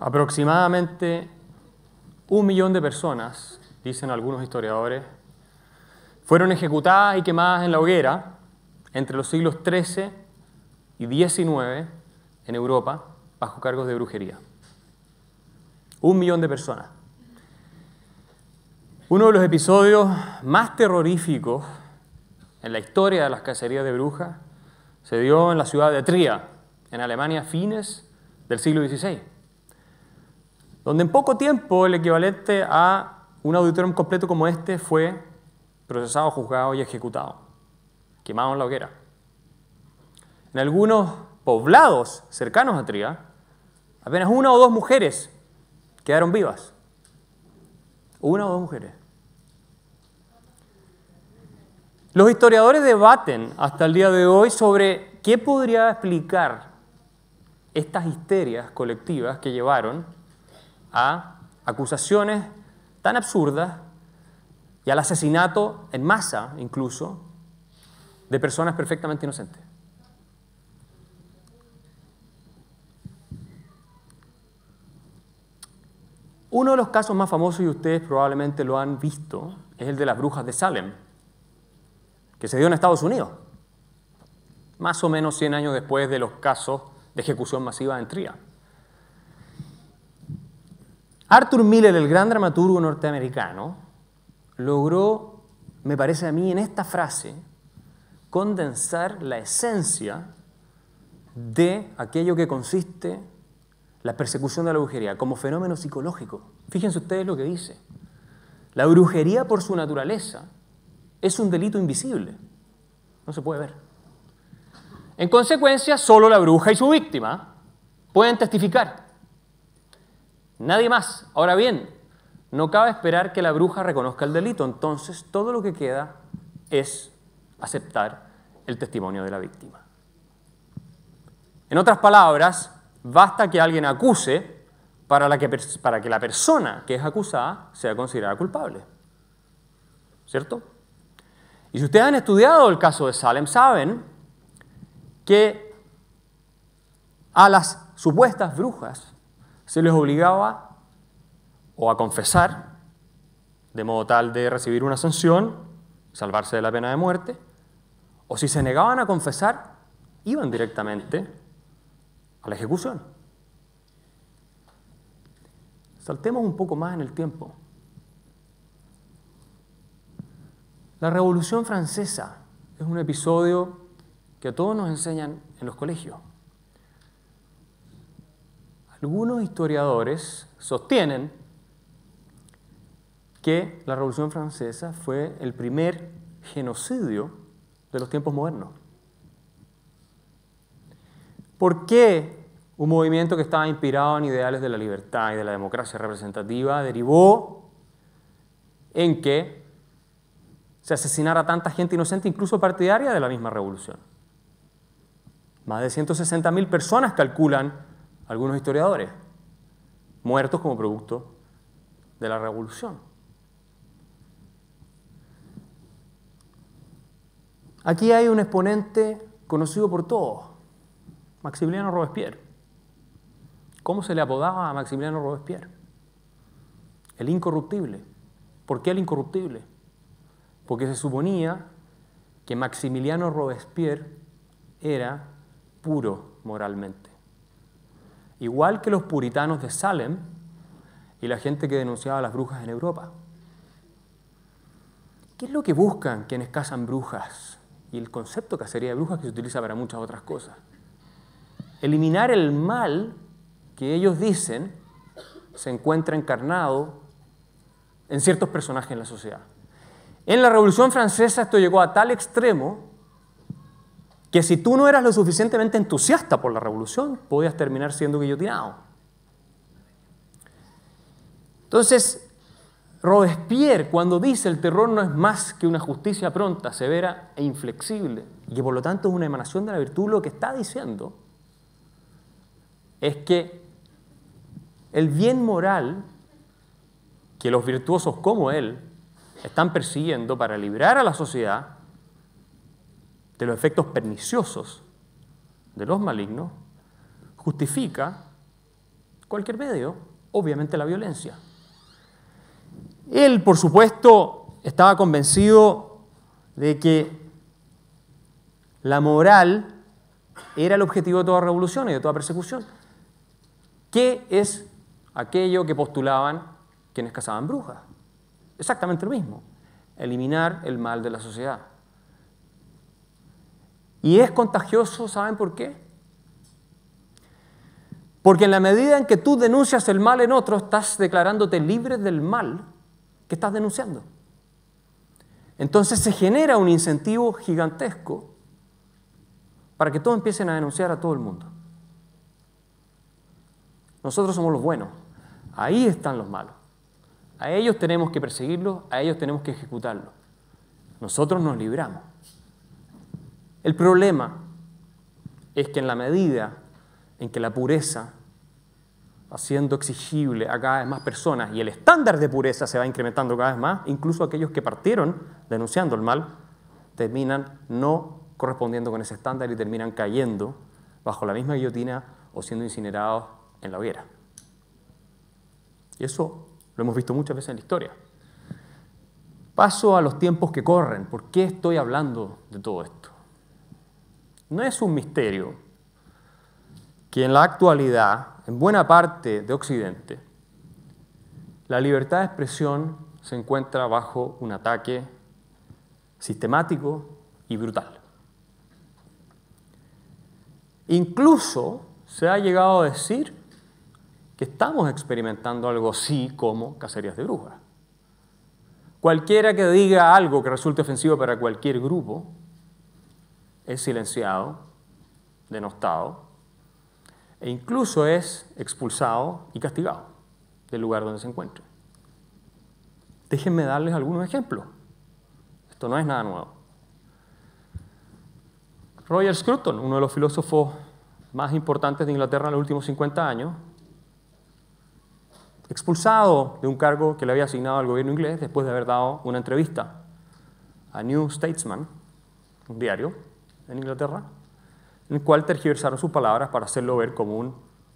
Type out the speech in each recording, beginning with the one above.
Aproximadamente un millón de personas, dicen algunos historiadores, fueron ejecutadas y quemadas en la hoguera entre los siglos XIII y XIX en Europa bajo cargos de brujería. Un millón de personas. Uno de los episodios más terroríficos en la historia de las cacerías de brujas se dio en la ciudad de Tria, en Alemania, fines del siglo XVI, donde en poco tiempo el equivalente a un auditorium completo como este fue procesado, juzgado y ejecutado, quemado en la hoguera. En algunos poblados cercanos a Tria, apenas una o dos mujeres quedaron vivas. Una o dos mujeres. Los historiadores debaten hasta el día de hoy sobre qué podría explicar estas histerias colectivas que llevaron a acusaciones tan absurdas y al asesinato en masa incluso de personas perfectamente inocentes. Uno de los casos más famosos, y ustedes probablemente lo han visto, es el de las brujas de Salem, que se dio en Estados Unidos, más o menos 100 años después de los casos de ejecución masiva en Tria. Arthur Miller, el gran dramaturgo norteamericano, logró, me parece a mí, en esta frase, condensar la esencia de aquello que consiste la persecución de la brujería como fenómeno psicológico. Fíjense ustedes lo que dice. La brujería por su naturaleza es un delito invisible. No se puede ver. En consecuencia, solo la bruja y su víctima pueden testificar. Nadie más. Ahora bien, no cabe esperar que la bruja reconozca el delito. Entonces, todo lo que queda es aceptar el testimonio de la víctima. En otras palabras, basta que alguien acuse para, que, para que la persona que es acusada sea considerada culpable. ¿Cierto? Y si ustedes han estudiado el caso de Salem, saben que a las supuestas brujas se les obligaba o a confesar, de modo tal de recibir una sanción, salvarse de la pena de muerte, o si se negaban a confesar, iban directamente a la ejecución. Saltemos un poco más en el tiempo. La Revolución Francesa es un episodio que a todos nos enseñan en los colegios. Algunos historiadores sostienen que la Revolución Francesa fue el primer genocidio de los tiempos modernos. ¿Por qué un movimiento que estaba inspirado en ideales de la libertad y de la democracia representativa derivó en que se asesinara tanta gente inocente, incluso partidaria de la misma revolución. Más de 160.000 personas calculan algunos historiadores, muertos como producto de la revolución. Aquí hay un exponente conocido por todos, Maximiliano Robespierre. ¿Cómo se le apodaba a Maximiliano Robespierre? El incorruptible. ¿Por qué el incorruptible? porque se suponía que Maximiliano Robespierre era puro moralmente. Igual que los puritanos de Salem y la gente que denunciaba a las brujas en Europa. ¿Qué es lo que buscan quienes cazan brujas? Y el concepto de cacería de brujas que se utiliza para muchas otras cosas. Eliminar el mal que ellos dicen se encuentra encarnado en ciertos personajes en la sociedad. En la Revolución Francesa esto llegó a tal extremo que si tú no eras lo suficientemente entusiasta por la revolución, podías terminar siendo guillotinado. Entonces, Robespierre, cuando dice el terror no es más que una justicia pronta, severa e inflexible, y que por lo tanto es una emanación de la virtud, lo que está diciendo es que el bien moral que los virtuosos como él están persiguiendo para librar a la sociedad de los efectos perniciosos de los malignos, justifica cualquier medio, obviamente la violencia. Él, por supuesto, estaba convencido de que la moral era el objetivo de toda revolución y de toda persecución. ¿Qué es aquello que postulaban quienes cazaban brujas? Exactamente lo mismo, eliminar el mal de la sociedad. Y es contagioso, ¿saben por qué? Porque en la medida en que tú denuncias el mal en otro, estás declarándote libre del mal que estás denunciando. Entonces se genera un incentivo gigantesco para que todos empiecen a denunciar a todo el mundo. Nosotros somos los buenos, ahí están los malos. A ellos tenemos que perseguirlos, a ellos tenemos que ejecutarlos. Nosotros nos libramos. El problema es que en la medida en que la pureza va siendo exigible a cada vez más personas y el estándar de pureza se va incrementando cada vez más, incluso aquellos que partieron denunciando el mal terminan no correspondiendo con ese estándar y terminan cayendo bajo la misma guillotina o siendo incinerados en la hoguera. Y eso lo hemos visto muchas veces en la historia. Paso a los tiempos que corren. ¿Por qué estoy hablando de todo esto? No es un misterio que en la actualidad, en buena parte de Occidente, la libertad de expresión se encuentra bajo un ataque sistemático y brutal. Incluso se ha llegado a decir que estamos experimentando algo así como cacerías de brujas. Cualquiera que diga algo que resulte ofensivo para cualquier grupo es silenciado, denostado e incluso es expulsado y castigado del lugar donde se encuentre. Déjenme darles algunos ejemplos. Esto no es nada nuevo. Roger Scruton, uno de los filósofos más importantes de Inglaterra en los últimos 50 años, expulsado de un cargo que le había asignado al gobierno inglés después de haber dado una entrevista a New Statesman, un diario en Inglaterra, en el cual tergiversaron sus palabras para hacerlo ver como un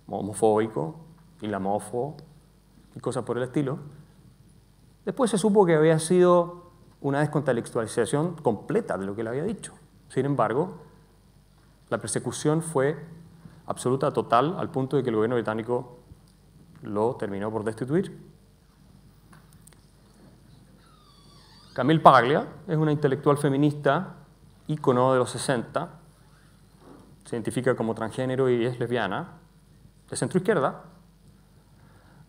homofóbico, islamófobo y cosas por el estilo. Después se supo que había sido una descontextualización completa de lo que él había dicho. Sin embargo, la persecución fue absoluta, total, al punto de que el gobierno británico lo terminó por destituir. Camille Paglia es una intelectual feminista, ícono de los 60, se identifica como transgénero y es lesbiana, de centro izquierda,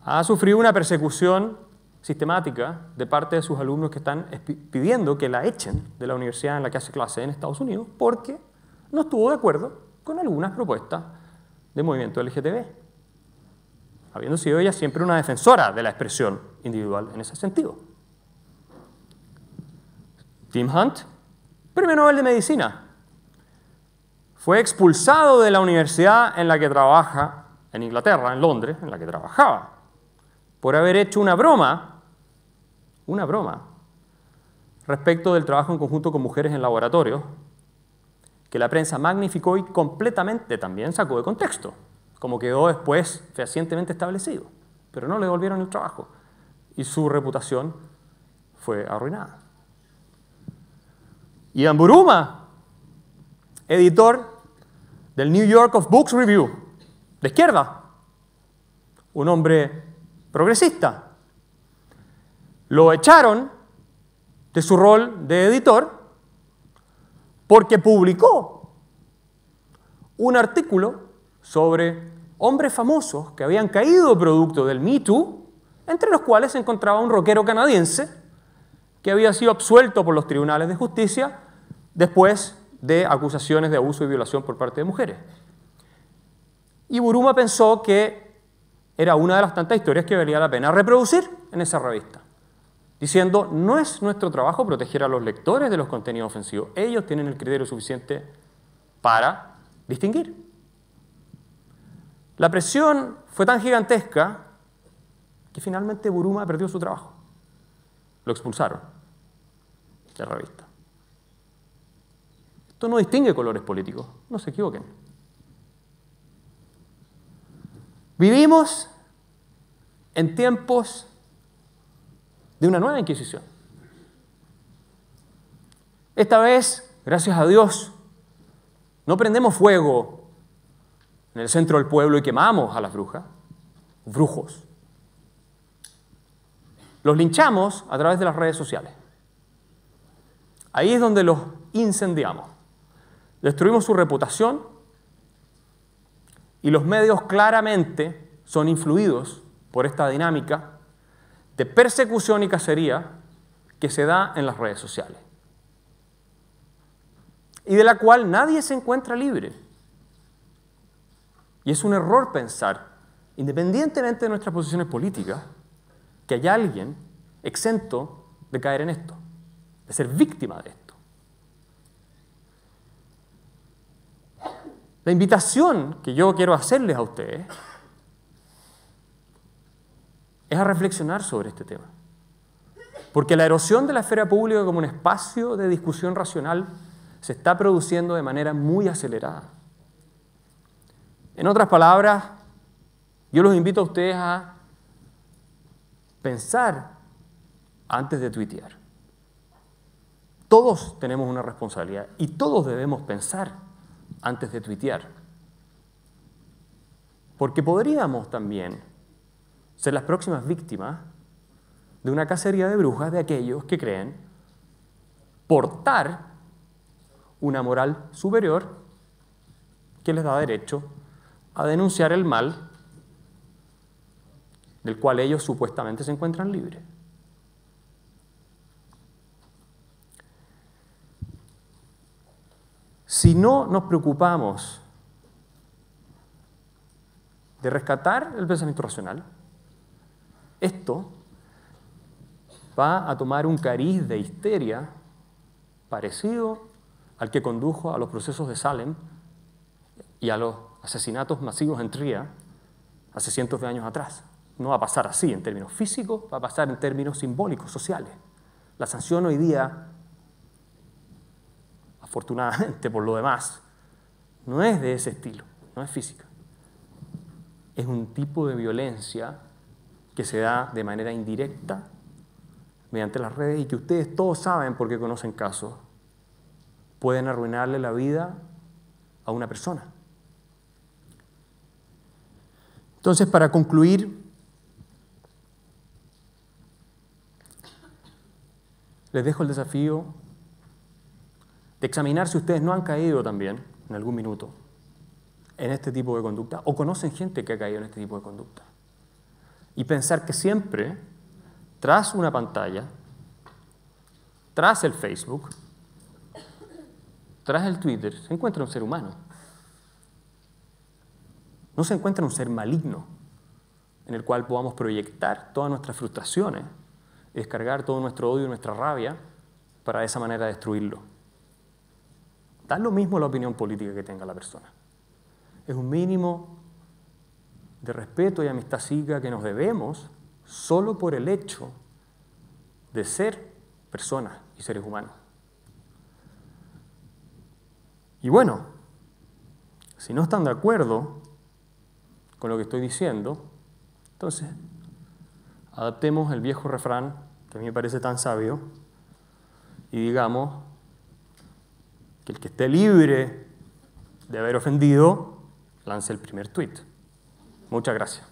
ha sufrido una persecución sistemática de parte de sus alumnos que están pidiendo que la echen de la universidad en la que hace clase en Estados Unidos porque no estuvo de acuerdo con algunas propuestas del movimiento LGTB habiendo sido ella siempre una defensora de la expresión individual en ese sentido. Tim Hunt, premio Nobel de Medicina, fue expulsado de la universidad en la que trabaja, en Inglaterra, en Londres, en la que trabajaba, por haber hecho una broma, una broma, respecto del trabajo en conjunto con mujeres en laboratorios, que la prensa magnificó y completamente también sacó de contexto como quedó después fehacientemente establecido, pero no le devolvieron el trabajo y su reputación fue arruinada. Ian Buruma, editor del New York of Books Review, de izquierda, un hombre progresista, lo echaron de su rol de editor porque publicó un artículo sobre hombres famosos que habían caído producto del Me Too, entre los cuales se encontraba un rockero canadiense que había sido absuelto por los tribunales de justicia después de acusaciones de abuso y violación por parte de mujeres. Y Buruma pensó que era una de las tantas historias que valía la pena reproducir en esa revista, diciendo, no es nuestro trabajo proteger a los lectores de los contenidos ofensivos, ellos tienen el criterio suficiente para distinguir. La presión fue tan gigantesca que finalmente Buruma perdió su trabajo. Lo expulsaron de la revista. Esto no distingue colores políticos, no se equivoquen. Vivimos en tiempos de una nueva Inquisición. Esta vez, gracias a Dios, no prendemos fuego en el centro del pueblo y quemamos a las brujas, brujos. Los linchamos a través de las redes sociales. Ahí es donde los incendiamos. Destruimos su reputación y los medios claramente son influidos por esta dinámica de persecución y cacería que se da en las redes sociales y de la cual nadie se encuentra libre. Y es un error pensar, independientemente de nuestras posiciones políticas, que hay alguien exento de caer en esto, de ser víctima de esto. La invitación que yo quiero hacerles a ustedes es a reflexionar sobre este tema. Porque la erosión de la esfera pública como un espacio de discusión racional se está produciendo de manera muy acelerada. En otras palabras, yo los invito a ustedes a pensar antes de tuitear. Todos tenemos una responsabilidad y todos debemos pensar antes de tuitear. Porque podríamos también ser las próximas víctimas de una cacería de brujas de aquellos que creen portar una moral superior que les da derecho a denunciar el mal del cual ellos supuestamente se encuentran libres. Si no nos preocupamos de rescatar el pensamiento racional, esto va a tomar un cariz de histeria parecido al que condujo a los procesos de Salem y a los asesinatos masivos en Tría hace cientos de años atrás. No va a pasar así en términos físicos, va a pasar en términos simbólicos, sociales. La sanción hoy día, por lo demás, no es de ese estilo, no es física. Es un tipo de violencia que se da de manera indirecta mediante las redes y que ustedes todos saben porque conocen casos pueden arruinarle la vida a una persona. Entonces, para concluir, les dejo el desafío de examinar si ustedes no han caído también en algún minuto en este tipo de conducta o conocen gente que ha caído en este tipo de conducta. Y pensar que siempre, tras una pantalla, tras el Facebook, tras el Twitter se encuentra un ser humano. No se encuentra un ser maligno en el cual podamos proyectar todas nuestras frustraciones y descargar todo nuestro odio y nuestra rabia para de esa manera destruirlo. Da lo mismo la opinión política que tenga la persona. Es un mínimo de respeto y amistad cívica que nos debemos solo por el hecho de ser personas y seres humanos. Y bueno, si no están de acuerdo con lo que estoy diciendo, entonces adaptemos el viejo refrán, que a mí me parece tan sabio, y digamos que el que esté libre de haber ofendido, lance el primer tweet. Muchas gracias.